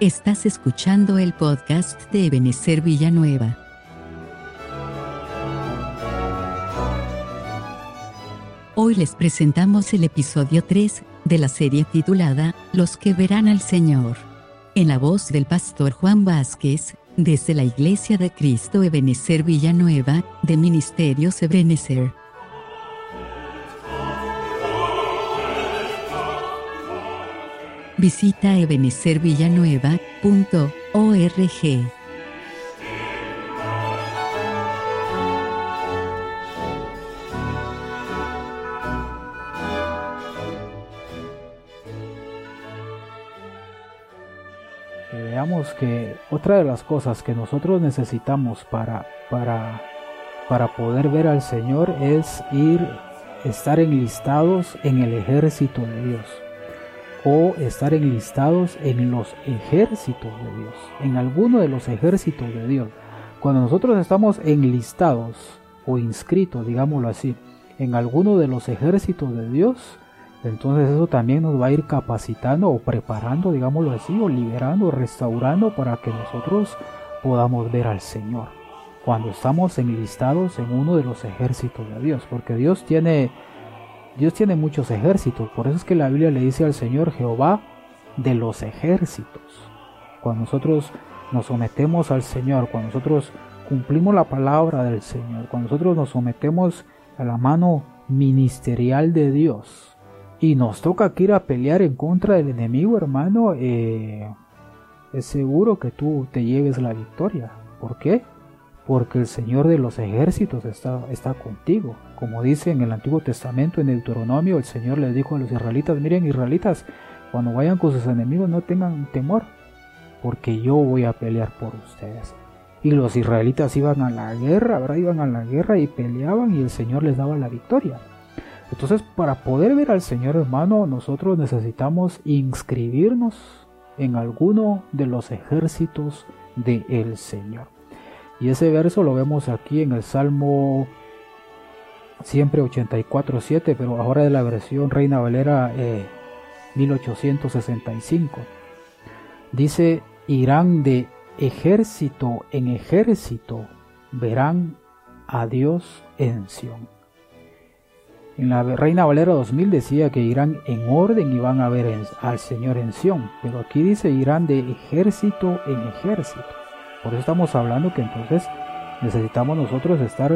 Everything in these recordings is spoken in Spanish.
Estás escuchando el podcast de Ebenezer Villanueva. Hoy les presentamos el episodio 3 de la serie titulada Los que verán al Señor. En la voz del pastor Juan Vázquez, desde la Iglesia de Cristo Ebenezer Villanueva, de Ministerios Ebenezer. Visita ebenecervillanueva.org. veamos que otra de las cosas que nosotros necesitamos para, para, para poder ver al Señor es ir, estar enlistados en el ejército de Dios o estar enlistados en los ejércitos de Dios, en alguno de los ejércitos de Dios. Cuando nosotros estamos enlistados o inscritos, digámoslo así, en alguno de los ejércitos de Dios, entonces eso también nos va a ir capacitando o preparando, digámoslo así, o liberando, restaurando para que nosotros podamos ver al Señor. Cuando estamos enlistados en uno de los ejércitos de Dios, porque Dios tiene Dios tiene muchos ejércitos, por eso es que la Biblia le dice al Señor Jehová de los ejércitos. Cuando nosotros nos sometemos al Señor, cuando nosotros cumplimos la palabra del Señor, cuando nosotros nos sometemos a la mano ministerial de Dios y nos toca ir a pelear en contra del enemigo, hermano, eh, es seguro que tú te lleves la victoria. ¿Por qué? Porque el Señor de los ejércitos está, está contigo. Como dice en el Antiguo Testamento, en Deuteronomio, el Señor les dijo a los israelitas, miren israelitas, cuando vayan con sus enemigos no tengan temor, porque yo voy a pelear por ustedes. Y los israelitas iban a la guerra, ¿verdad? Iban a la guerra y peleaban y el Señor les daba la victoria. Entonces, para poder ver al Señor hermano, nosotros necesitamos inscribirnos en alguno de los ejércitos del Señor. Y ese verso lo vemos aquí en el Salmo siempre 84.7, pero ahora de la versión Reina Valera 1865. Eh, Dice, irán de ejército en ejército, verán a Dios en Sion. En la Reina Valera 2000 decía que irán en orden y van a ver al Señor en Sion, pero aquí dice irán de ejército en ejército. Por eso estamos hablando que entonces necesitamos nosotros estar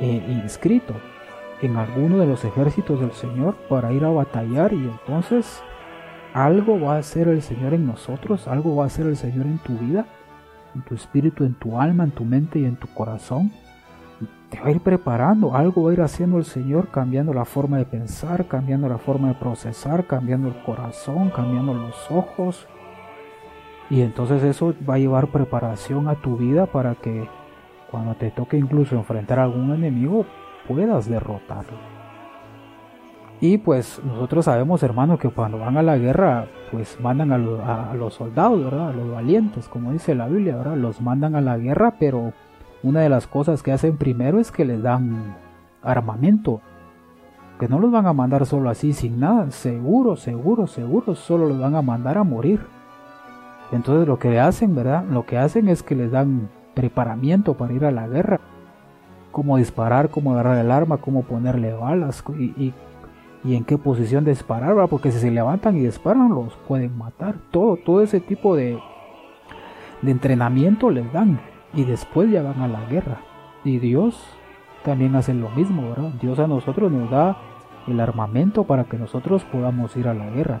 eh, inscritos en alguno de los ejércitos del Señor para ir a batallar y entonces algo va a hacer el Señor en nosotros, algo va a hacer el Señor en tu vida, en tu espíritu, en tu alma, en tu mente y en tu corazón. Te va a ir preparando, algo va a ir haciendo el Señor, cambiando la forma de pensar, cambiando la forma de procesar, cambiando el corazón, cambiando los ojos, y entonces eso va a llevar preparación a tu vida para que cuando te toque incluso enfrentar a algún enemigo puedas derrotarlo. Y pues nosotros sabemos, hermanos, que cuando van a la guerra, pues mandan a, los soldados, ¿verdad? A los valientes, como dice la Biblia, ¿verdad? Los mandan a la guerra, pero una de las cosas que hacen primero es que les dan armamento. Que no los van a mandar solo así, sin nada. Seguro, seguro, seguro, solo los van a mandar a morir. Entonces lo que hacen, ¿verdad? Lo que hacen es que les dan preparamiento para ir a la guerra. Cómo disparar, cómo agarrar el arma, cómo ponerle balas y, en qué posición disparar. Porque si se levantan y disparan los pueden matar. Todo, todo ese tipo de, de entrenamiento les dan y después ya van a la guerra. Y Dios también hace lo mismo, ¿verdad? Dios a nosotros nos da el armamento para que nosotros podamos ir a la guerra.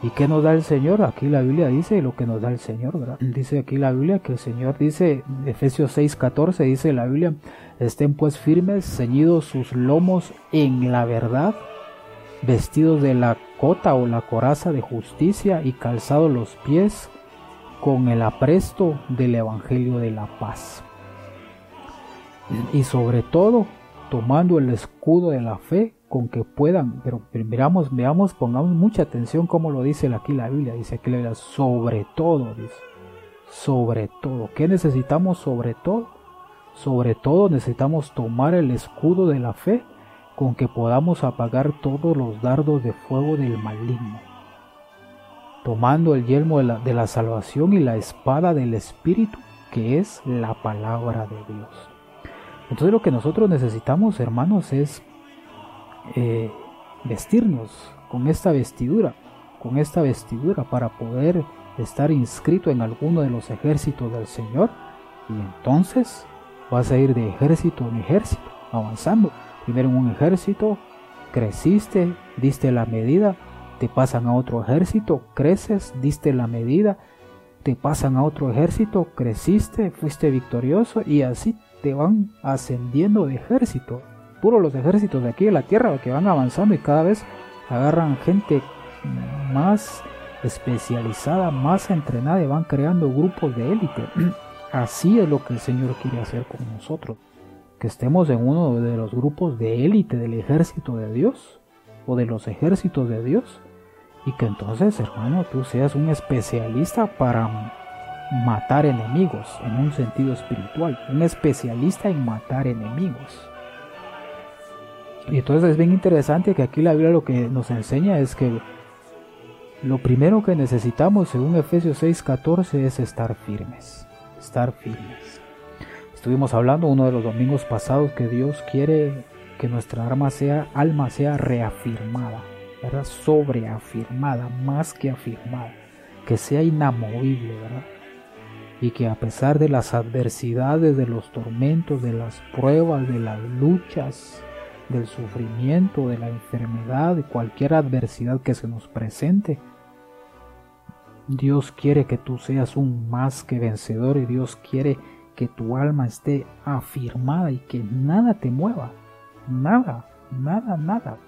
¿Y qué nos da el Señor? Aquí la Biblia dice lo que nos da el Señor, ¿verdad? Dice aquí la Biblia que el Señor dice, Efesios 6:14 dice la Biblia, estén pues firmes, ceñidos sus lomos en la verdad, vestidos de la cota o la coraza de justicia y calzados los pies con el apresto del Evangelio de la paz. Y sobre todo, tomando el escudo de la fe con que puedan, pero veamos, veamos, pongamos mucha atención como lo dice aquí la Biblia, dice aquí la Biblia, sobre todo, dice, sobre todo, ¿qué necesitamos sobre todo? Sobre todo necesitamos tomar el escudo de la fe con que podamos apagar todos los dardos de fuego del maligno. tomando el yelmo de la, de la salvación y la espada del Espíritu, que es la palabra de Dios. Entonces lo que nosotros necesitamos, hermanos, es eh, vestirnos con esta vestidura, con esta vestidura para poder estar inscrito en alguno de los ejércitos del Señor y entonces vas a ir de ejército en ejército, avanzando. Primero en un ejército, creciste, diste la medida, te pasan a otro ejército, creces, diste la medida, te pasan a otro ejército, creciste, fuiste victorioso y así te van ascendiendo de ejército. Puro los ejércitos de aquí de la tierra que van avanzando y cada vez agarran gente más especializada, más entrenada y van creando grupos de élite. Así es lo que el Señor quiere hacer con nosotros. Que estemos en uno de los grupos de élite del ejército de Dios o de los ejércitos de Dios. Y que entonces, hermano, tú seas un especialista para matar enemigos en un sentido espiritual. Un especialista en matar enemigos. Y entonces es bien interesante que aquí la Biblia lo que nos enseña es que lo primero que necesitamos, según Efesios 6:14, es estar firmes. Estar firmes. Estuvimos hablando uno de los domingos pasados que Dios quiere que nuestra alma sea, alma sea reafirmada, ¿verdad? Sobreafirmada, más que afirmada, que sea inamovible, ¿verdad? Y que a pesar de las adversidades, de los tormentos, de las pruebas, de las luchas, del sufrimiento, de la enfermedad, de cualquier adversidad que se nos presente, Dios quiere que tú seas un más que vencedor y Dios quiere que tu alma esté afirmada y que nada te mueva. Nada, nada, nada.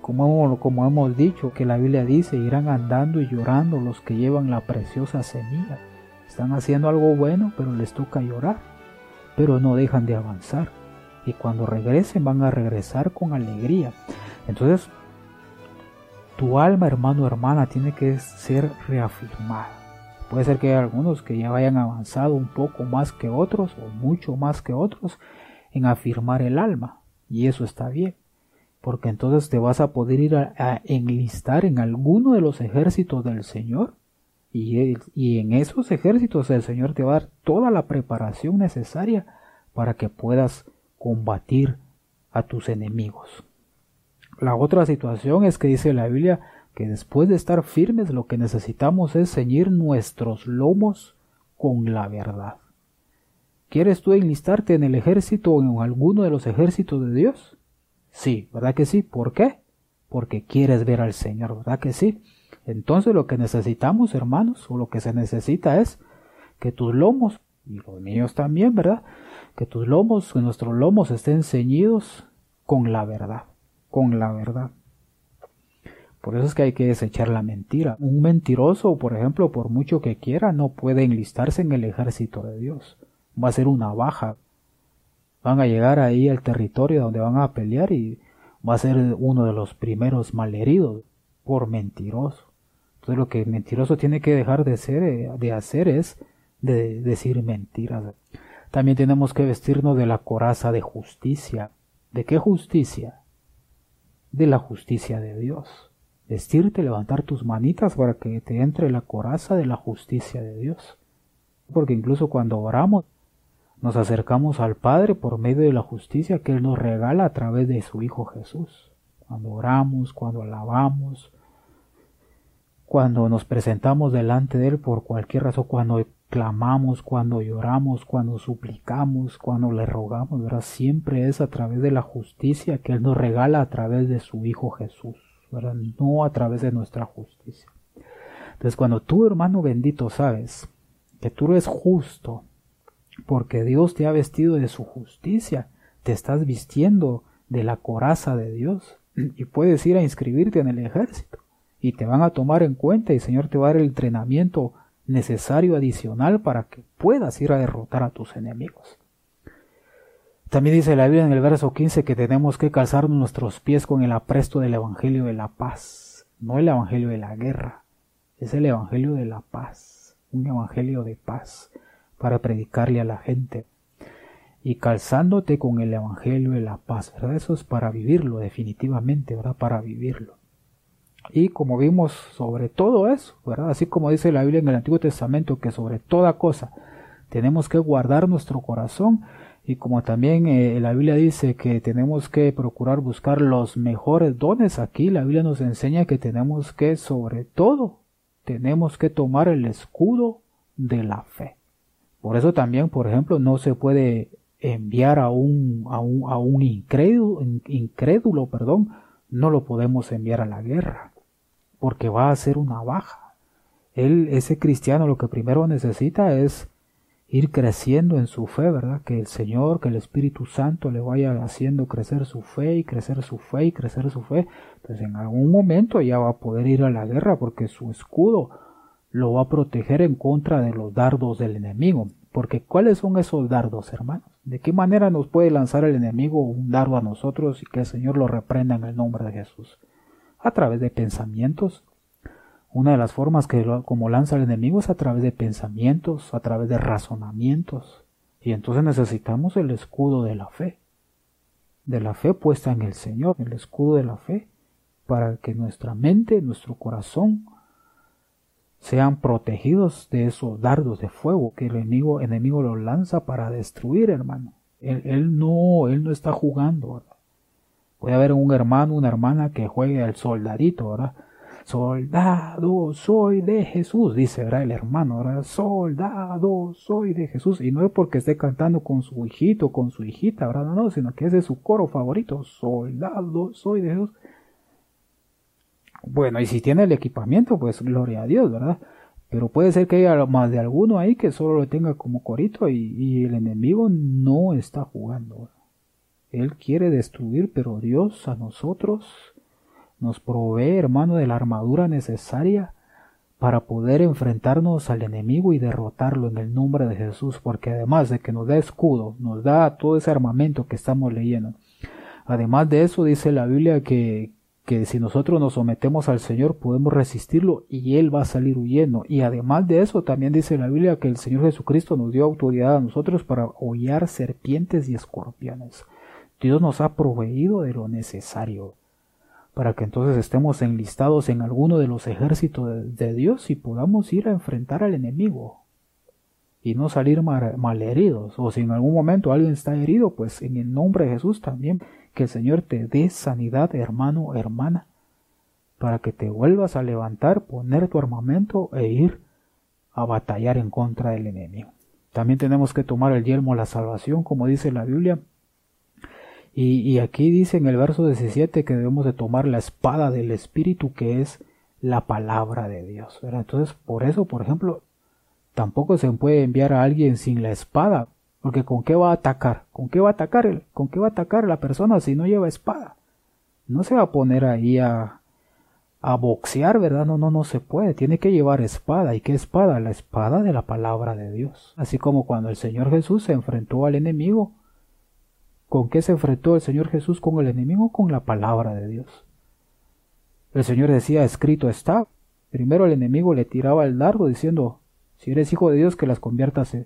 Como, como hemos dicho, que la Biblia dice, irán andando y llorando los que llevan la preciosa semilla. Están haciendo algo bueno, pero les toca llorar. Pero no dejan de avanzar. Y cuando regresen van a regresar con alegría. Entonces, tu alma, hermano o hermana, tiene que ser reafirmada. Puede ser que haya algunos que ya hayan avanzado un poco más que otros o mucho más que otros en afirmar el alma. Y eso está bien, porque entonces te vas a poder ir a, enlistar en alguno de los ejércitos del Señor. Y, y en esos ejércitos el Señor te va a dar toda la preparación necesaria para que puedas combatir a tus enemigos. La otra situación es que dice la Biblia que después de estar firmes lo que necesitamos es ceñir nuestros lomos con la verdad. ¿Quieres tú enlistarte en el ejército o en alguno de los ejércitos de Dios? Sí, ¿verdad que sí? ¿Por qué? Porque quieres ver al Señor, ¿verdad que sí? Entonces lo que necesitamos, hermanos, o lo que se necesita es que tus lomos, y los míos también, ¿verdad? Que tus lomos, que nuestros lomos estén ceñidos con la verdad con la verdad. Por eso es que hay que desechar la mentira. Un mentiroso, por ejemplo, por mucho que quiera, no puede enlistarse en el ejército de Dios. Va a ser una baja. Van a llegar ahí al territorio donde van a pelear y va a ser uno de los primeros malheridos por mentiroso. Entonces lo que el mentiroso tiene que dejar de, ser, eh, de hacer es de decir mentiras. También tenemos que vestirnos de la coraza de justicia. ¿De qué justicia? de la justicia de Dios. Vestirte, levantar tus manitas para que te entre la coraza de la justicia de Dios. Porque incluso cuando oramos, nos acercamos al Padre por medio de la justicia que Él nos regala a través de su Hijo Jesús. Cuando oramos, cuando alabamos, cuando nos presentamos delante de Él por cualquier razón, cuando clamamos, cuando lloramos, cuando suplicamos, cuando le rogamos, ¿verdad? Siempre es a través de la justicia que Él nos regala a través de su Hijo Jesús, ¿verdad? No a través de nuestra justicia. Entonces, cuando tú, hermano bendito, sabes que tú eres justo, porque Dios te ha vestido de su justicia, te estás vistiendo de la coraza de Dios y puedes ir a inscribirte en el ejército y te van a tomar en cuenta y el Señor te va a dar el entrenamiento necesario adicional para que puedas ir a derrotar a tus enemigos. También dice la Biblia en el verso 15 que tenemos que calzar nuestros pies con el apresto del Evangelio de la paz, no el Evangelio de la guerra, es el Evangelio de la paz, un Evangelio de paz para predicarle a la gente. Y calzándote con el Evangelio de la paz. Eso es para vivirlo definitivamente, ¿verdad? Para vivirlo. Y como vimos sobre todo eso, ¿verdad? Así como dice la Biblia en el Antiguo Testamento que sobre toda cosa tenemos que guardar nuestro corazón y como también eh, la Biblia dice que tenemos que procurar buscar los mejores dones, aquí la Biblia nos enseña que tenemos que sobre todo tenemos que tomar el escudo de la fe. Por eso también, por ejemplo, no se puede enviar a un, a un, a un incrédulo, incrédulo, perdón, no lo podemos enviar a la guerra, porque va a ser una baja. Él, ese cristiano, lo que primero necesita es ir creciendo en su fe, ¿verdad? Que el Señor, que el Espíritu Santo le vaya haciendo crecer su fe y crecer su fe y crecer su fe. Pues en algún momento ya va a poder ir a la guerra porque su escudo lo va a proteger en contra de los dardos del enemigo. Porque ¿cuáles son esos dardos, hermanos? ¿De qué manera nos puede lanzar el enemigo un dardo a nosotros y que el Señor lo reprenda en el nombre de Jesús? A través de pensamientos, una de las formas que como lanza el enemigo es a través de pensamientos, a través de razonamientos. Y entonces necesitamos el escudo de la fe. De la fe puesta en el Señor, el escudo de la fe, para que nuestra mente, nuestro corazón sean protegidos de esos dardos de fuego que el enemigo, enemigo los lanza para destruir, hermano. Él, no, él no está jugando. Puede haber un hermano, una hermana que juegue al soldadito, ¿verdad? Soldado soy de Jesús, dice ¿verdad? el hermano, ¿verdad? Soldado soy de Jesús. Y no es porque esté cantando con su hijito, con su hijita, ¿verdad? No, sino que ese es su coro favorito. Soldado soy de Jesús. Bueno, y si tiene el equipamiento, pues gloria a Dios, ¿verdad? Pero puede ser que haya más de alguno ahí que solo lo tenga como corito y, y el enemigo no está jugando. Él quiere destruir, pero Dios a nosotros nos provee, hermano, de la armadura necesaria para poder enfrentarnos al enemigo y derrotarlo en el nombre de Jesús, porque además de que nos da escudo, nos da todo ese armamento que estamos leyendo. Además de eso, dice la Biblia que, que si nosotros nos sometemos al Señor podemos resistirlo y Él va a salir huyendo. Y además de eso, también dice la Biblia que el Señor Jesucristo nos dio autoridad a nosotros para hollar serpientes y escorpiones. Dios nos ha proveído de lo necesario para que entonces estemos enlistados en alguno de los ejércitos de, Dios y podamos ir a enfrentar al enemigo y no salir malheridos. O si en algún momento alguien está herido, pues en el nombre de Jesús también que el Señor te dé sanidad, hermano, hermana, para que te vuelvas a levantar, poner tu armamento e ir a batallar en contra del enemigo. También tenemos que tomar el yelmo la salvación, como dice la Biblia, y, aquí dice en el verso 17 que debemos de tomar la espada del Espíritu que es la palabra de Dios. Entonces, por eso, por ejemplo, tampoco se puede enviar a alguien sin la espada, porque ¿con qué va a atacar? ¿Con qué va a atacar? ¿Con qué va a atacar la persona si no lleva espada? No se va a poner ahí a, a boxear, ¿verdad? No, no, no se puede. Tiene que llevar espada. ¿Y qué espada? La espada de la palabra de Dios. Así como cuando el Señor Jesús se enfrentó al enemigo, ¿Con qué se enfrentó el Señor Jesús con el enemigo? Con la palabra de Dios. El Señor decía, escrito está. Primero el enemigo le tiraba el dardo diciendo, si eres hijo de Dios, que las conviertas,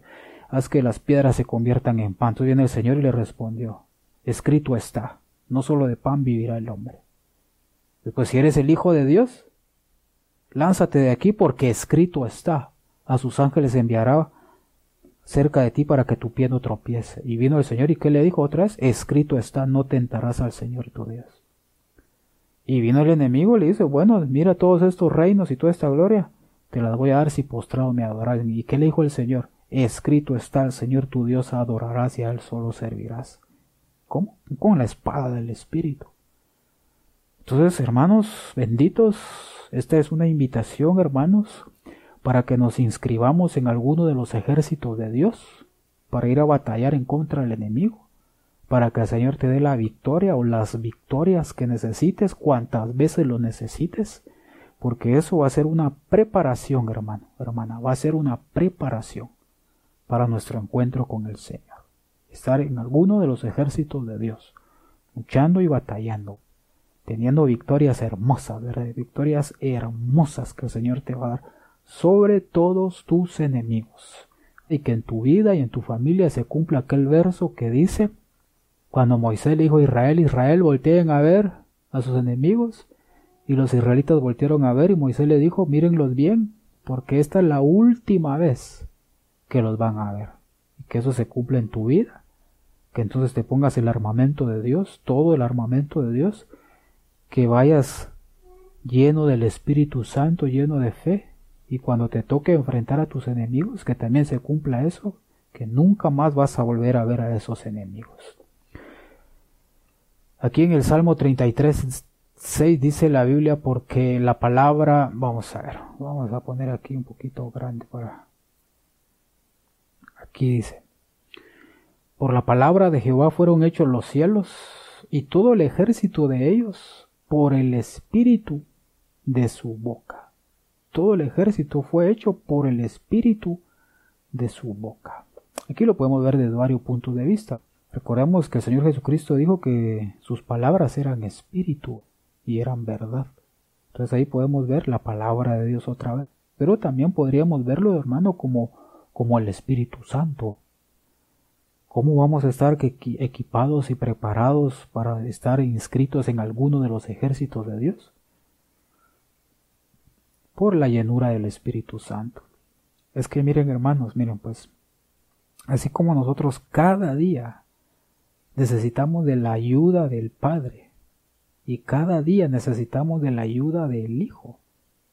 haz que las piedras se conviertan en pan. Entonces viene el Señor y le respondió, escrito está, no solo de pan vivirá el hombre. Después, si eres el hijo de Dios, lánzate de aquí porque escrito está. A sus ángeles enviará cerca de ti para que tu pie no tropiece. Y vino el Señor y ¿qué le dijo otra vez? Escrito está, no tentarás al Señor tu Dios. Y vino el enemigo y le dice, bueno, mira todos estos reinos y toda esta gloria, te las voy a dar si postrado me adorarás. ¿Y qué le dijo el Señor? Escrito está, el Señor tu Dios adorarás y a él solo servirás. ¿Cómo? Con la espada del Espíritu. Entonces, hermanos benditos, esta es una invitación, hermanos, para que nos inscribamos en alguno de los ejércitos de Dios, para ir a batallar en contra del enemigo, para que el Señor te dé la victoria o las victorias que necesites, cuantas veces lo necesites, porque eso va a ser una preparación, hermano, hermana, va a ser una preparación para nuestro encuentro con el Señor. Estar en alguno de los ejércitos de Dios, luchando y batallando, teniendo victorias hermosas, victorias hermosas que el Señor te va a dar sobre todos tus enemigos. Y que en tu vida y en tu familia se cumpla aquel verso que dice, cuando Moisés le dijo a Israel, Israel volteen a ver a sus enemigos, Y los israelitas voltearon a ver y Moisés le dijo, mírenlos bien, porque esta es la última vez que los van a ver. Y que eso se cumple en tu vida. Que entonces te pongas el armamento de Dios, todo el armamento de Dios, que vayas lleno del Espíritu Santo, lleno de fe, y cuando te toque enfrentar a tus enemigos, que también se cumpla eso, que nunca más vas a volver a ver a esos enemigos. Aquí en el Salmo 33, 6 dice la Biblia porque la palabra, vamos a ver, vamos a poner aquí un poquito grande para... Aquí dice, por la palabra de Jehová fueron hechos los cielos y todo el ejército de ellos por el espíritu de su boca. Todo el ejército fue hecho por el espíritu de su boca. Aquí lo podemos ver desde varios puntos de vista. Recordemos que el Señor Jesucristo dijo que sus palabras eran espíritu y eran verdad. Entonces ahí podemos ver la palabra de Dios otra vez. Pero también podríamos verlo, hermano, como, como el Espíritu Santo. ¿Cómo vamos a estar equipados y preparados para estar inscritos en alguno de los ejércitos de Dios? Por la llenura del Espíritu Santo. Es que miren hermanos, miren pues, así como nosotros cada día necesitamos de la ayuda del Padre, y cada día necesitamos de la ayuda del Hijo.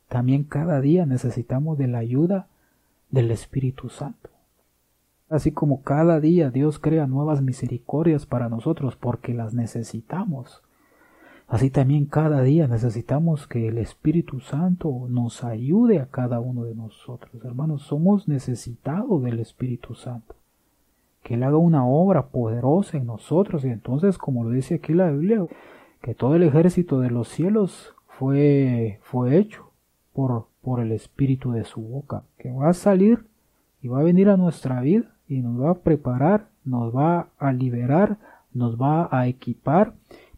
También cada día necesitamos de la ayuda del Espíritu Santo. Así como cada día Dios crea nuevas misericordias para nosotros porque las necesitamos. Así también cada día necesitamos que el Espíritu Santo nos ayude a cada uno de nosotros. Hermanos, somos necesitados del Espíritu Santo. Que Él haga una obra poderosa en nosotros y entonces, como lo dice aquí la Biblia, que todo el ejército de los cielos fue, fue hecho por, por el espíritu de su boca, que va a salir y va a venir a nuestra vida y nos va a preparar, nos va a liberar, nos va a equipar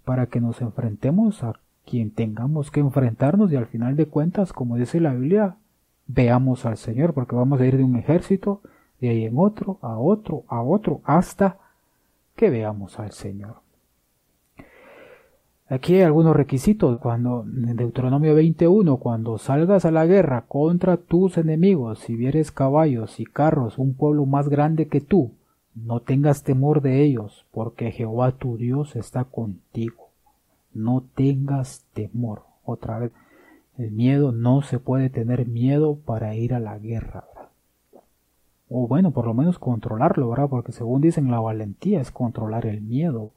para que nos enfrentemos a quien tengamos que enfrentarnos y al final de cuentas, como dice la Biblia, veamos al Señor, porque vamos a ir de un ejército, de ahí en otro, a otro, a otro, hasta que veamos al Señor. Aquí hay algunos requisitos. Cuando en Deuteronomio 21, cuando salgas a la guerra contra tus enemigos, si vieres caballos y carros, un pueblo más grande que tú, no tengas temor de ellos, porque Jehová tu Dios está contigo. No tengas temor. Otra vez, el miedo no se puede tener miedo para ir a la guerra. O bueno, por lo menos controlarlo, ¿verdad? Porque según dicen, la valentía es controlar el miedo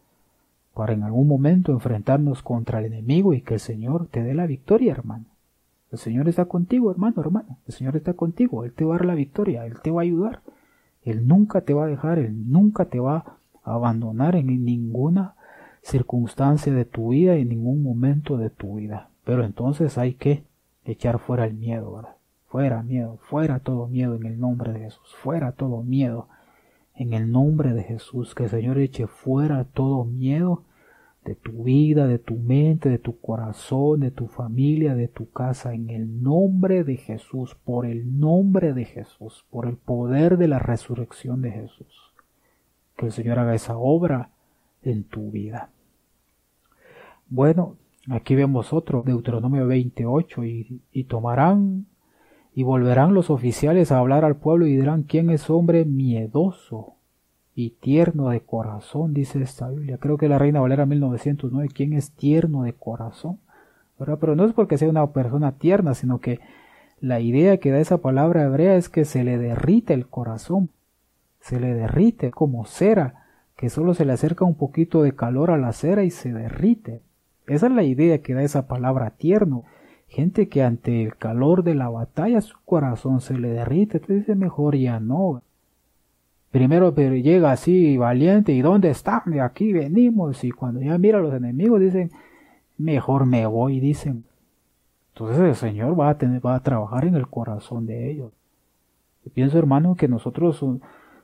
para en algún momento enfrentarnos contra el enemigo y que el Señor te dé la victoria, hermano. El Señor está contigo, hermano, hermano. El Señor está contigo. Él te va a dar la victoria. Él te va a ayudar. Él nunca te va a dejar. Él nunca te va a abandonar en ninguna circunstancia de tu vida, en ningún momento de tu vida. Pero entonces hay que echar fuera el miedo, ¿verdad? Fuera miedo, fuera todo miedo en el nombre de Jesús. Fuera todo miedo en el nombre de Jesús. Que el Señor eche fuera todo miedo de tu vida, de tu mente, de tu corazón, de tu familia, de tu casa, en el nombre de Jesús, por el nombre de Jesús, por el poder de la resurrección de Jesús. Que el Señor haga esa obra en tu vida. Bueno, aquí vemos otro, Deuteronomio 28, y, y tomarán y volverán los oficiales a hablar al pueblo y dirán, ¿quién es hombre miedoso y tierno de corazón? Dice esta Biblia. Creo que la Reina Valera 1909, ¿quién es tierno de corazón? Pero no es porque sea una persona tierna, sino que la idea que da esa palabra hebrea es que se le derrite el corazón, se le derrite como cera, que solo se le acerca un poquito de calor a la cera y se derrite. Esa es la idea que da esa palabra tierno gente que ante el calor de la batalla su corazón se le derrite, te dice mejor ya no. Primero pero llega así valiente, ¿y dónde están? De aquí venimos, y cuando ya mira a los enemigos dicen, mejor me voy, dicen. Entonces el Señor va a tener, va a trabajar en el corazón de ellos. Yo pienso, hermano, que nosotros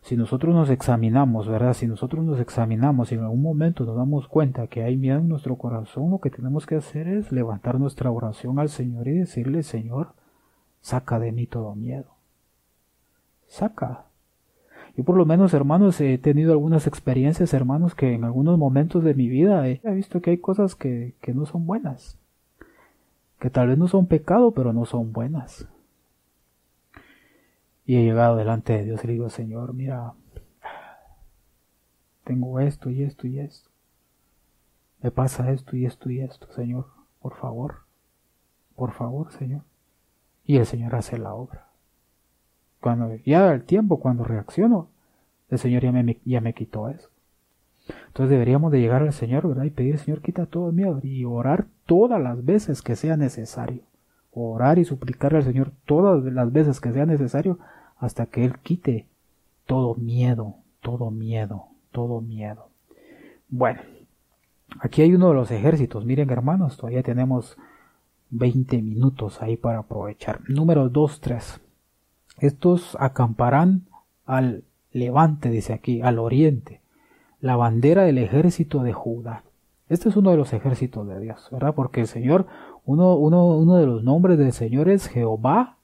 si nosotros nos examinamos, ¿verdad? Si nosotros nos examinamos y en algún momento nos damos cuenta que hay miedo en nuestro corazón, lo que tenemos que hacer es levantar nuestra oración al Señor y decirle, Señor, saca de mí todo miedo. Saca. Yo por lo menos, hermanos, he tenido algunas experiencias, hermanos, que en algunos momentos de mi vida he visto que hay cosas que, que no son buenas. que tal vez no son pecado, pero no son buenas. Y he llegado delante de Dios y le digo, Señor, mira, tengo esto y esto y esto. Me pasa esto y esto y esto, Señor, por favor, por favor, Señor. Y el Señor hace la obra. Cuando ya el tiempo, cuando reacciono, el Señor ya me, ya me quitó eso. Entonces deberíamos de llegar al Señor, ¿verdad? Y pedir, Señor, quita todo miedo y orar todas las veces que sea necesario. Orar y suplicarle al Señor todas las veces que sea necesario hasta que Él quite todo miedo, todo miedo, todo miedo. Bueno, aquí hay uno de los ejércitos. Miren, hermanos, todavía tenemos 20 minutos ahí para aprovechar. Número 2, 3. Estos acamparán al levante, dice aquí, al oriente la bandera del ejército de Judá. Este es uno de los ejércitos de Dios, ¿verdad? Porque el Señor, uno, uno, uno de los nombres del Señor es Jehová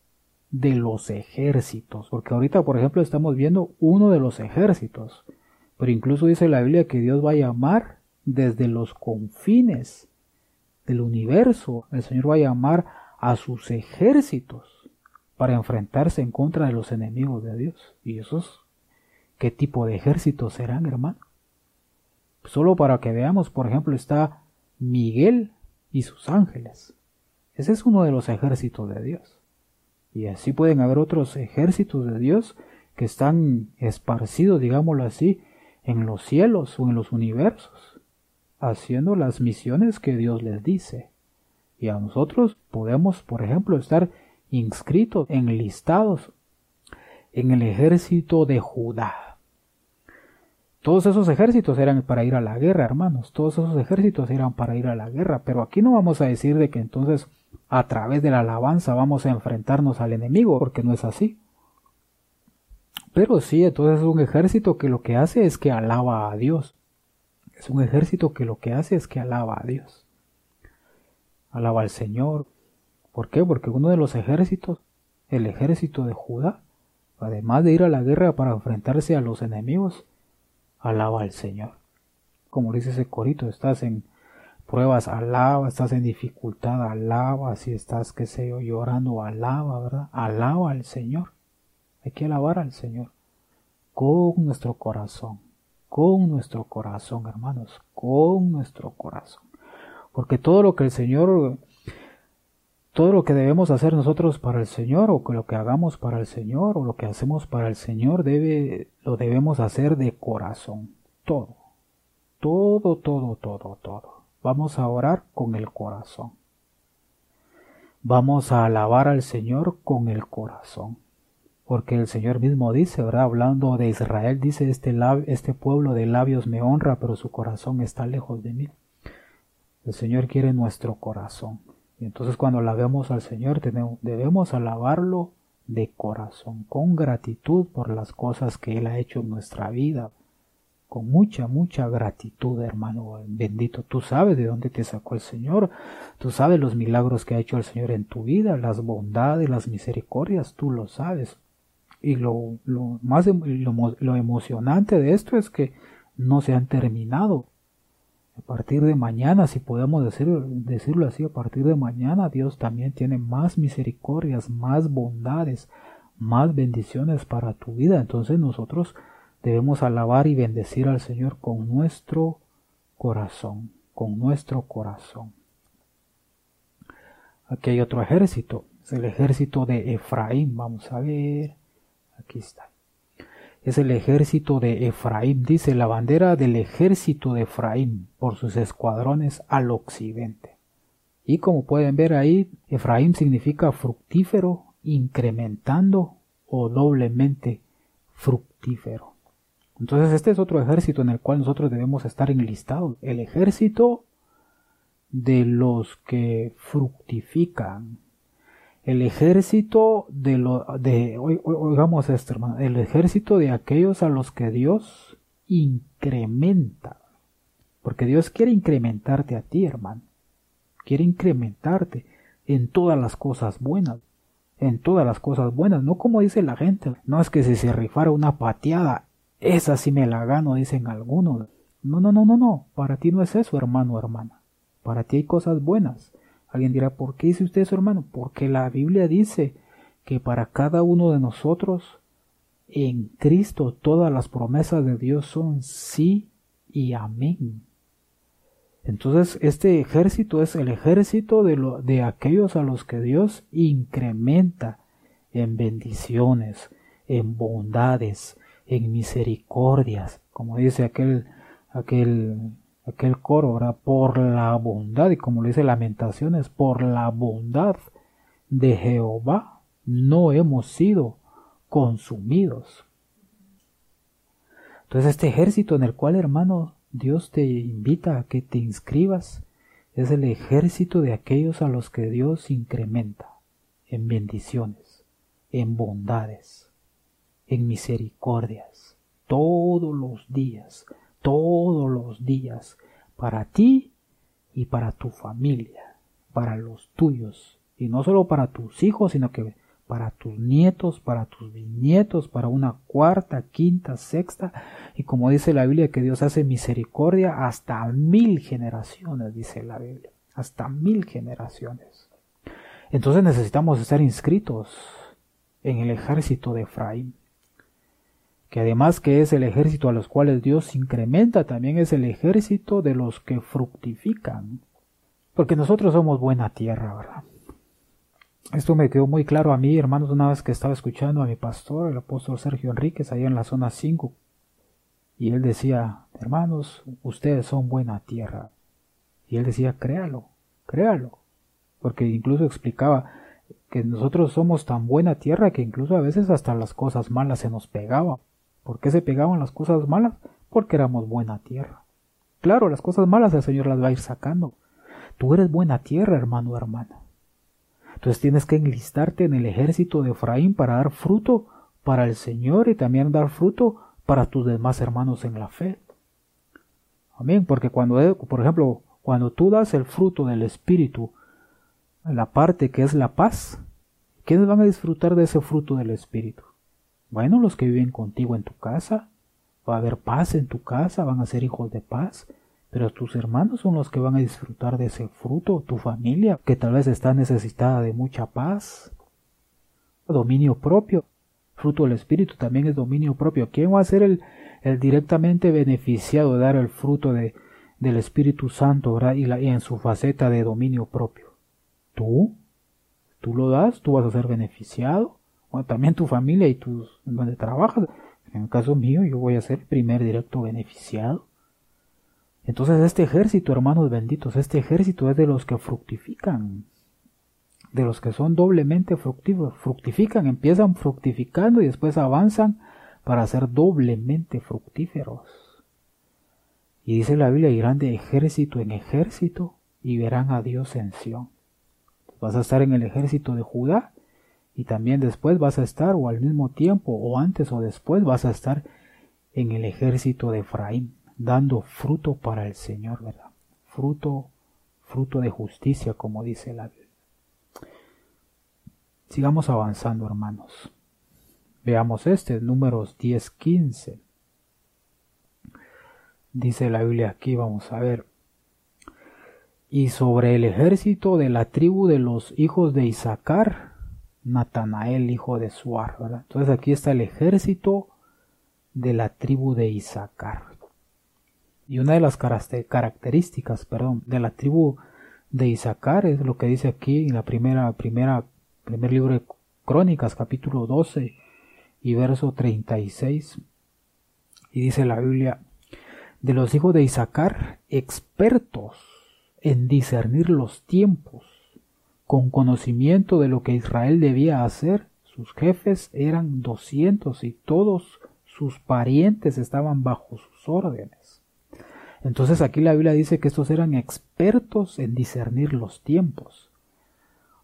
de los ejércitos. Porque ahorita, por ejemplo, estamos viendo uno de los ejércitos. Pero incluso dice la Biblia que Dios va a llamar desde los confines del universo. El Señor va a llamar a sus ejércitos para enfrentarse en contra de los enemigos de Dios. ¿Y esos qué tipo de ejércitos serán, hermano? Solo para que veamos, por ejemplo, está Miguel y sus ángeles. Ese es uno de los ejércitos de Dios. Y así pueden haber otros ejércitos de Dios que están esparcidos, digámoslo así, en los cielos o en los universos, haciendo las misiones que Dios les dice. Y a nosotros podemos, por ejemplo, estar inscritos, enlistados en el ejército de Judá. Todos esos ejércitos eran para ir a la guerra, hermanos. Todos esos ejércitos eran para ir a la guerra. Pero aquí no vamos a decir de que entonces a través de la alabanza vamos a enfrentarnos al enemigo, porque no es así. Pero sí, entonces es un ejército que lo que hace es que alaba a Dios. Es un ejército que lo que hace es que alaba a Dios. Alaba al Señor. ¿Por qué? Porque uno de los ejércitos, el ejército de Judá, además de ir a la guerra para enfrentarse a los enemigos, alaba al Señor. Como dice ese corito, estás en pruebas, alaba, estás en dificultad, alaba, si estás, qué sé yo, llorando, alaba, ¿verdad? Alaba al Señor. Hay que alabar al Señor con nuestro corazón, con nuestro corazón, hermanos, con nuestro corazón. Porque todo lo que el Señor todo lo que debemos hacer nosotros para el Señor o lo que hagamos para el Señor o lo que hacemos para el Señor debe lo debemos hacer de corazón todo todo todo todo todo vamos a orar con el corazón vamos a alabar al Señor con el corazón porque el Señor mismo dice. Hablando de Israel, dice, este, este pueblo de labios me honra, pero su corazón está lejos de mí. El Señor quiere nuestro corazón. Entonces cuando alabemos al Señor debemos alabarlo de corazón, con gratitud por las cosas que Él ha hecho en nuestra vida, con mucha, mucha gratitud, hermano bendito. Tú sabes de dónde te sacó el Señor, tú sabes los milagros que ha hecho el Señor en tu vida, las bondades, las misericordias, tú lo sabes. Y lo, lo más lo, lo emocionante de esto es que no se han terminado. A partir de mañana, si podemos decir, decirlo así, a partir de mañana Dios también tiene más misericordias, más bondades, más bendiciones para tu vida. Entonces nosotros debemos alabar y bendecir al Señor con nuestro corazón, con nuestro corazón. Aquí hay otro ejército, es el ejército de Efraín. Vamos a ver, aquí está es el ejército de Efraín, dice la bandera del ejército de Efraín por sus escuadrones al occidente. Y como pueden ver ahí, Efraín significa fructífero, incrementando o doblemente fructífero. Entonces este es otro ejército en el cual nosotros debemos estar enlistados. El ejército de los que fructifican, el ejército de lo de oigamos esto hermano el ejército de aquellos a los que Dios incrementa. Porque Dios quiere incrementarte a ti hermano. Quiere incrementarte en todas las cosas buenas en todas las cosas buenas. No como dice la gente no es que si se rifara una pateada esa sí me la gano dicen algunos. No no no no no. Para ti no es eso hermano hermana. Para ti hay cosas buenas Alguien dirá, ¿por qué dice usted eso, hermano? Porque la Biblia dice que para cada uno de nosotros, en Cristo, todas las promesas de Dios son sí y amén. Entonces, este ejército es el ejército de, lo, de aquellos a los que Dios incrementa en bendiciones, en bondades, en misericordias, como dice aquel, aquel, aquel coro, ahora por la bondad, y como le dice Lamentaciones, por la bondad de Jehová no hemos sido consumidos. Entonces este ejército en el cual, hermano, Dios te invita a que te inscribas, es el ejército de aquellos a los que Dios incrementa en bendiciones, en bondades, en misericordias, todos los días, todos los días, para ti y para tu familia, para los tuyos, y no solo para tus hijos, sino que para tus nietos, para tus bisnietos, para una cuarta, quinta, sexta, y como dice la Biblia que Dios hace misericordia hasta mil generaciones, dice la Biblia, hasta mil generaciones. Entonces necesitamos estar inscritos en el ejército de Efraín que además que es el ejército a los cuales Dios incrementa, también es el ejército de los que fructifican. Porque nosotros somos buena tierra, ¿verdad? Esto me quedó muy claro a mí, hermanos, una vez que estaba escuchando a mi pastor, el apóstol Sergio Enríquez, allá en la zona 5. Y él decía, hermanos, ustedes son buena tierra. Y él decía, créalo, créalo. Porque incluso explicaba que nosotros somos tan buena tierra que incluso a veces hasta las cosas malas se nos pegaban. ¿Por qué se pegaban las cosas malas? Porque éramos buena tierra. Claro, las cosas malas el Señor las va a ir sacando. Tú eres buena tierra, hermano o hermana. Entonces tienes que enlistarte en el ejército de Efraín para dar fruto para el Señor y también dar fruto para tus demás hermanos en la fe. Amén, porque cuando, por ejemplo, cuando tú das el fruto del Espíritu, la parte que es la paz, ¿quiénes van a disfrutar de ese fruto del Espíritu? Bueno, los que viven contigo en tu casa, va a haber paz en tu casa, van a ser hijos de paz, pero tus hermanos son los que van a disfrutar de ese fruto, tu familia, que tal vez está necesitada de mucha paz, dominio propio. Fruto del Espíritu también es dominio propio. ¿Quién va a ser el, el directamente beneficiado de dar el fruto de, del Espíritu Santo Y, en su faceta de dominio propio? ¿Tú? ¿Tú lo das? ¿Tú vas a ser beneficiado? También tu familia y tus donde trabajas. En el caso mío, yo voy a ser el primer directo beneficiado. Entonces este ejército, hermanos benditos, este ejército es de los que fructifican, de los que son doblemente fructíferos, fructifican, empiezan fructificando y después avanzan para ser doblemente fructíferos. Y dice la Biblia, irán de ejército en ejército y verán a Dios en Sión. Vas a estar en el ejército de Judá y también después vas a estar, o al mismo tiempo, o antes o después vas a estar en el ejército de Efraín, dando fruto para el Señor, ¿verdad? Fruto, fruto de justicia, como dice la Biblia. Sigamos avanzando, hermanos. Veamos este, números 10, 15. Dice la Biblia aquí, vamos a ver. Y sobre el ejército de la tribu de los hijos de Isaacar, Natanael, hijo de Suar. Entonces aquí está el ejército de la tribu de Isaacar. Y una de las características, perdón, de la tribu de Isaacar es lo que dice aquí en la primera, primera, primer libro de Crónicas, capítulo 12 y verso 36. Y dice la Biblia, de los hijos de Isaacar, expertos en discernir los tiempos con conocimiento de lo que Israel debía hacer. Sus jefes eran doscientos y todos sus parientes estaban bajo sus órdenes. Entonces aquí la Biblia dice que estos eran expertos en discernir los tiempos.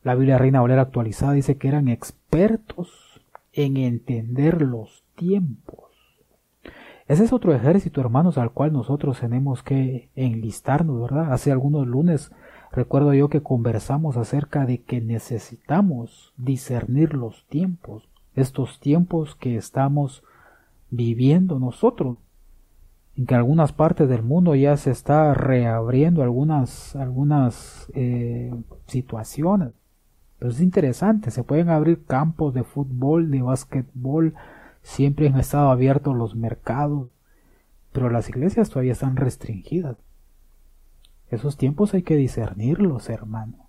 La Biblia Reina Valera actualizada dice que eran expertos en entender los tiempos. Ese es otro ejército, hermanos, al cual nosotros tenemos que enlistarnos, ¿verdad? Hace algunos lunes Recuerdo yo que conversamos acerca de que necesitamos discernir los tiempos, estos tiempos que estamos viviendo nosotros. en que algunas partes del mundo ya se está reabriendo algunas, algunas eh, situaciones. Pero es interesante, se pueden abrir campos de fútbol, de básquetbol, siempre han estado abiertos los mercados, pero las iglesias todavía están restringidas. Esos tiempos hay que discernirlos, hermano.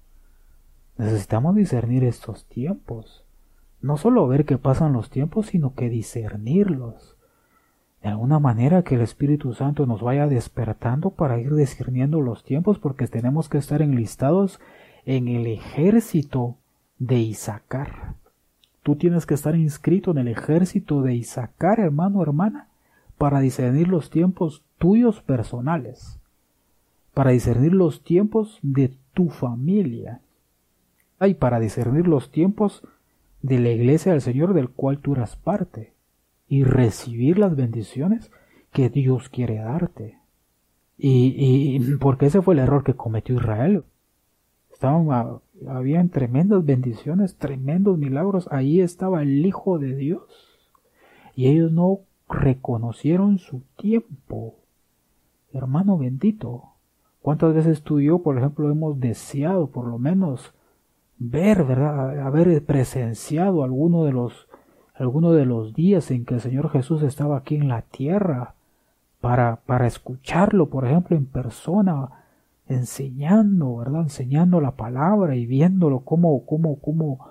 Necesitamos discernir estos tiempos. No solo ver que pasan los tiempos, sino que discernirlos de alguna manera que el Espíritu Santo nos vaya despertando para ir discerniendo los tiempos porque tenemos que estar enlistados en el ejército de Isaacar. Tú tienes que estar inscrito en el ejército de Isaacar, hermano, hermana, para discernir los tiempos tuyos personales, para discernir los tiempos de tu familia y para discernir los tiempos de la iglesia del Señor del cual tú eras parte y recibir las bendiciones que Dios quiere darte. Y, y porque ese fue el error que cometió Israel. Estaban, habían tremendas bendiciones, tremendos milagros. Ahí estaba el Hijo de Dios. Y ellos no reconocieron su tiempo. Hermano bendito, ¿cuántas veces tú y yo, por ejemplo, hemos deseado por lo menos ver, ¿verdad? Haber presenciado alguno de los alguno de los días en que el Señor Jesús estaba aquí en la tierra para, para escucharlo, por ejemplo, en persona, enseñando, ¿verdad? Enseñando la palabra y viéndolo cómo, cómo, cómo,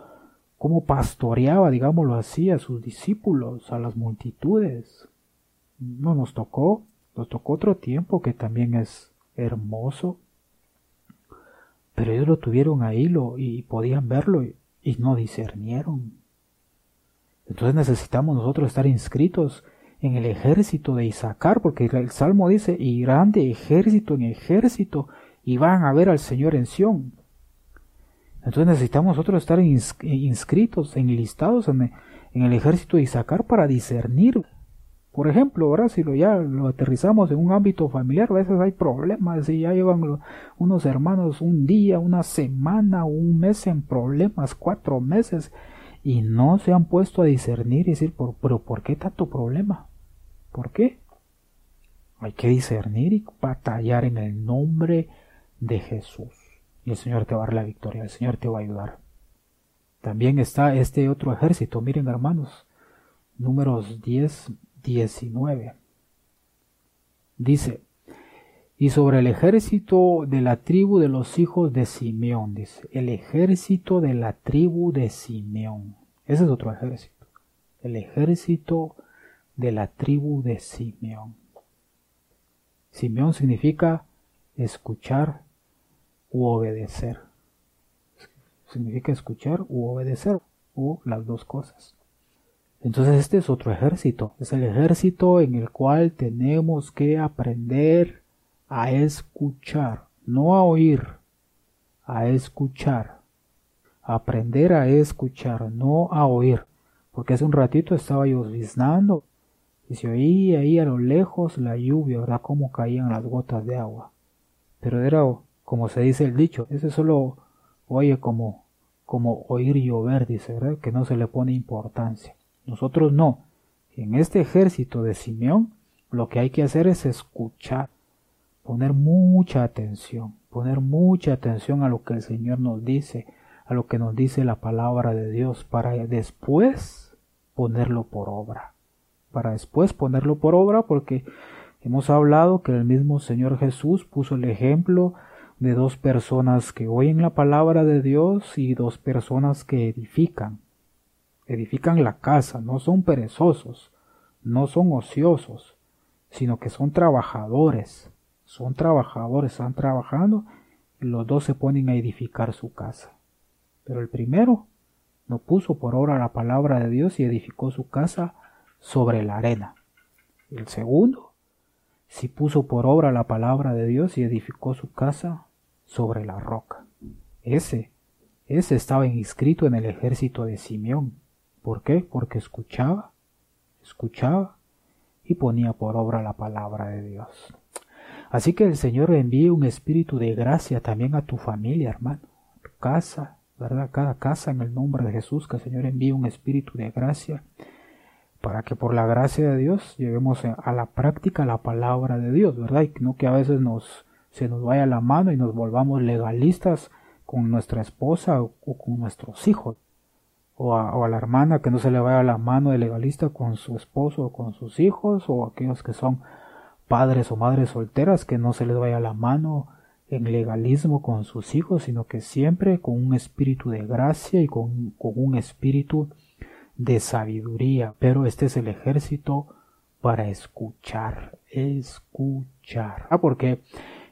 cómo pastoreaba, digámoslo así, a sus discípulos, a las multitudes. No nos tocó, nos tocó otro tiempo que también es hermoso, pero ellos lo tuvieron ahí lo, y podían verlo y no discernieron. Entonces necesitamos nosotros estar inscritos en el ejército de Isaacar, porque el Salmo dice, irán de ejército en ejército y van a ver al Señor en Sión. Entonces necesitamos nosotros estar inscritos, enlistados en, en el ejército de Isaacar para discernir. Por ejemplo, ahora si lo ya lo aterrizamos en un ámbito familiar, a veces hay problemas y ya llevan unos hermanos un día, una semana, un mes en problemas, cuatro meses, y no se han puesto a discernir y decir, pero ¿por qué tanto problema? ¿Por qué? Hay que discernir y batallar en el nombre de Jesús. Y el Señor te va a dar la victoria, el Señor te va a ayudar. También está este otro ejército, miren hermanos, números 10, 19. Dice, y sobre el ejército de la tribu de los hijos de Simeón, dice, el ejército de la tribu de Simeón. Ese es otro ejército. El ejército de la tribu de Simeón. Simeón significa escuchar u obedecer. Significa escuchar u obedecer, o las dos cosas. Entonces este es otro ejército. Es el ejército en el cual tenemos que aprender a escuchar, no a oír, a escuchar. Aprender a escuchar, no a oír. Porque hace un ratito estaba lloviznando y se oía ahí a lo lejos la lluvia, ¿verdad? Como caían las gotas de agua. Pero era, como se dice el dicho, ese solo oye como, como oír llover, dice, ¿verdad? Que no se le pone importancia. Nosotros no. En este ejército de Simeón, lo que hay que hacer es escuchar poner mucha atención, poner mucha atención a lo que el Señor nos dice, a lo que nos dice la palabra de Dios, para después ponerlo por obra. Para después ponerlo por obra porque hemos hablado que el mismo Señor Jesús puso el ejemplo de dos personas que oyen la palabra de Dios y dos personas que edifican. Edifican la casa, no son perezosos, no son ociosos, sino que son trabajadores, son trabajadores, están trabajando y los dos se ponen a edificar su casa. Pero el primero no puso por obra la palabra de Dios y edificó su casa sobre la arena. El segundo sí puso por obra la palabra de Dios y edificó su casa sobre la roca. Ese, ese estaba inscrito en el ejército de Simeón. ¿Por qué? Porque escuchaba, escuchaba y ponía por obra la palabra de Dios. Así que el Señor envíe un espíritu de gracia también a tu familia, hermano, tu casa, ¿verdad? Cada casa en el nombre de Jesús, que el Señor envíe un espíritu de gracia para que por la gracia de Dios llevemos a la práctica la palabra de Dios, ¿verdad? Y no que a veces nos, se nos vaya la mano y nos volvamos legalistas con nuestra esposa o, con nuestros hijos. O a, o a, la hermana que no se le vaya la mano de legalista con su esposo o con sus hijos, o aquellos que son padres o madres solteras que no se les vaya la mano en legalismo con sus hijos, sino que siempre con un espíritu de gracia y con, con un espíritu de sabiduría. Pero este es el ejército para escuchar, escuchar. Ah, porque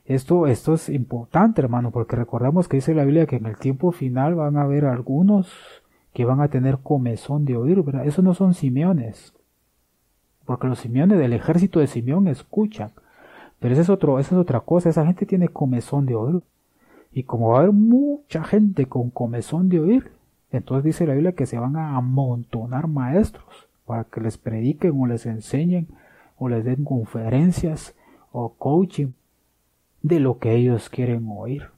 esto, esto es importante, hermano, porque recordamos que dice la Biblia que en el tiempo final van a haber algunos que van a tener comezón de oír, ¿verdad? Esos no son Simeones, porque los Simeones del ejército de Simeón escuchan. Pero esa es, otro, esa es otra cosa, esa gente tiene comezón de oír. Y como va a haber mucha gente con comezón de oír, entonces dice la Biblia que se van a amontonar maestros para que les prediquen o les enseñen o les den conferencias o coaching de lo que ellos quieren oír.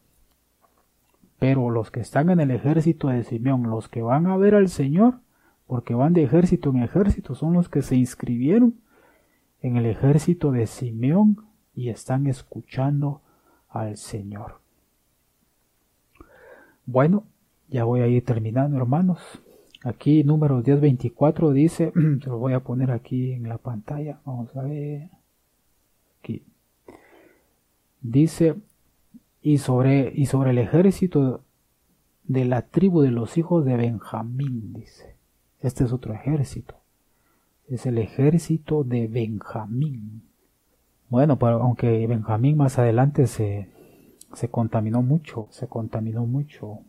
Pero los que están en el ejército de Simeón, los que van a ver al Señor, porque van de ejército en ejército, son los que se inscribieron en el ejército de Simeón y están escuchando al Señor. Bueno, ya voy a ir terminando, hermanos. Aquí número 1024 dice, se lo voy a poner aquí en la pantalla. Vamos a ver. Aquí. Dice, y sobre, y sobre el ejército de la tribu de los hijos de Benjamín, dice. Este es otro ejército. Es el ejército de Benjamín. Bueno, pero aunque Benjamín más adelante se, se contaminó mucho, se contaminó mucho.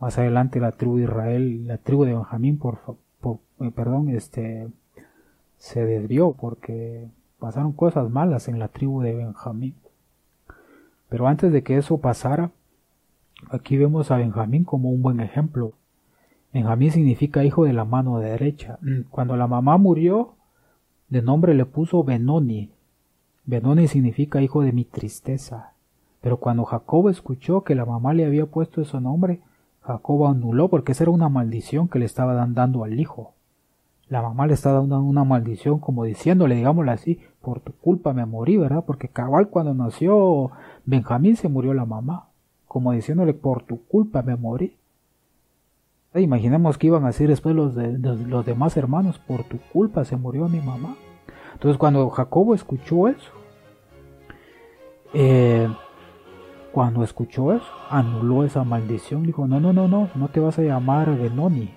Más adelante la tribu de Israel, la tribu de Benjamín, por, por eh, perdón, este, se desvió porque pasaron cosas malas en la tribu de Benjamín. Pero antes de que eso pasara, aquí vemos a Benjamín como un buen ejemplo. Benjamín significa hijo de la mano derecha. Cuando la mamá murió, de nombre le puso Benoni. Benoni significa hijo de mi tristeza. Pero cuando Jacob escuchó que la mamá le había puesto ese nombre, Jacob anuló porque esa era una maldición que le estaba dando al hijo. La mamá le estaba dando una maldición como diciéndole, digámoslo así, por tu culpa me morí, ¿verdad? Porque cabal cuando nació Benjamín se murió la mamá, como diciéndole, por tu culpa me morí. Imaginemos que iban a decir después los, de, los demás hermanos, por tu culpa se murió mi mamá. Entonces cuando Jacobo escuchó eso, eh, cuando escuchó eso, anuló esa maldición, dijo, no, no, no, no, no te vas a llamar Benoni,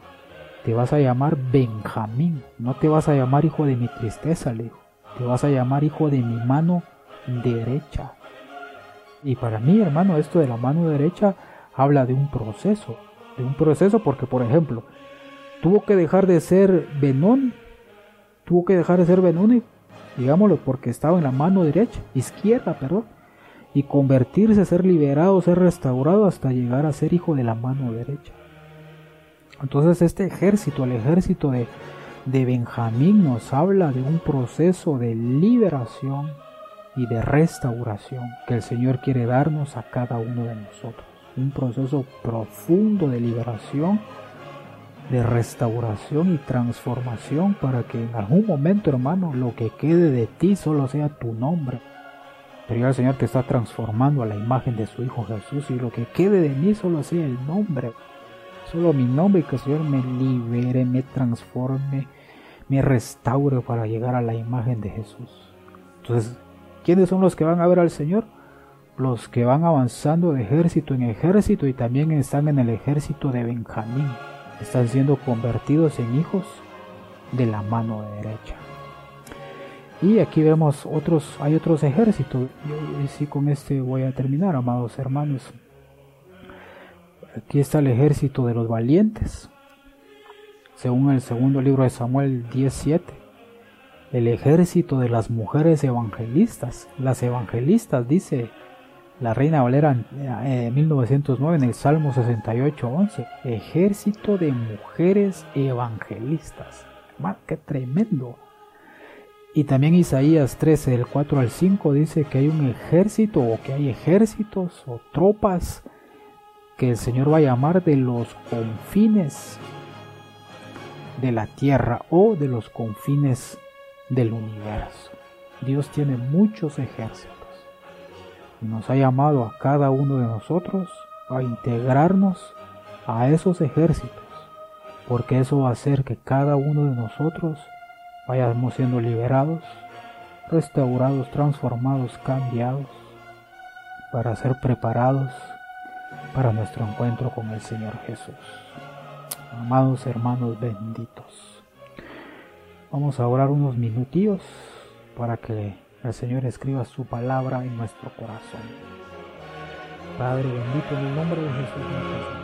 te vas a llamar Benjamín, no te vas a llamar hijo de mi tristeza, le dijo, vas a llamar hijo de mi mano derecha. Y para mí, hermano, esto de la mano derecha habla de un proceso, de un proceso porque, por ejemplo, tuvo que dejar de ser Benoni, tuvo que dejar de ser Benoni, digámoslo, porque estaba en la mano derecha, izquierda, perdón, y convertirse, ser liberado, ser restaurado hasta llegar a ser hijo de la mano derecha. Entonces este ejército, el ejército de, de Benjamín nos habla de un proceso de liberación y de restauración que el Señor quiere darnos a cada uno de nosotros. Un proceso profundo de liberación, de restauración y transformación para que en algún momento, hermano, lo que quede de ti solo sea tu nombre pero ya el Señor te está transformando a la imagen de su Hijo Jesús y lo que quede de mí solo sea el nombre. Solo mi nombre y que el Señor me libere, me transforme, me restaure para llegar a la imagen de Jesús. Entonces, ¿quiénes son los que van a ver al Señor? Los que van avanzando de ejército en ejército y también están en el ejército de Benjamín. Están siendo convertidos en hijos de la mano derecha. Y aquí vemos otros, hay otros ejércitos. Y sí con este voy a terminar, amados hermanos. Aquí está el ejército de los valientes. Según el segundo libro de Samuel 17. El ejército de las mujeres evangelistas. Las evangelistas, dice la Reina Valera en 1909 en el Salmo 68, 11. Ejército de mujeres evangelistas. ¡Qué tremendo! Y también Isaías 13, del 4 al 5, dice que hay un ejército o que hay ejércitos o tropas que el Señor va a llamar de los confines de la tierra o de los confines del universo. Dios tiene muchos ejércitos y nos ha llamado a cada uno de nosotros a integrarnos a esos ejércitos, porque eso va a hacer que cada uno de nosotros vayamos siendo liberados, restaurados, transformados, cambiados, para ser preparados para nuestro encuentro con el Señor Jesús. Amados hermanos benditos, vamos a orar unos minutillos para que el Señor escriba su palabra en nuestro corazón. Padre bendito, en el nombre de Jesús.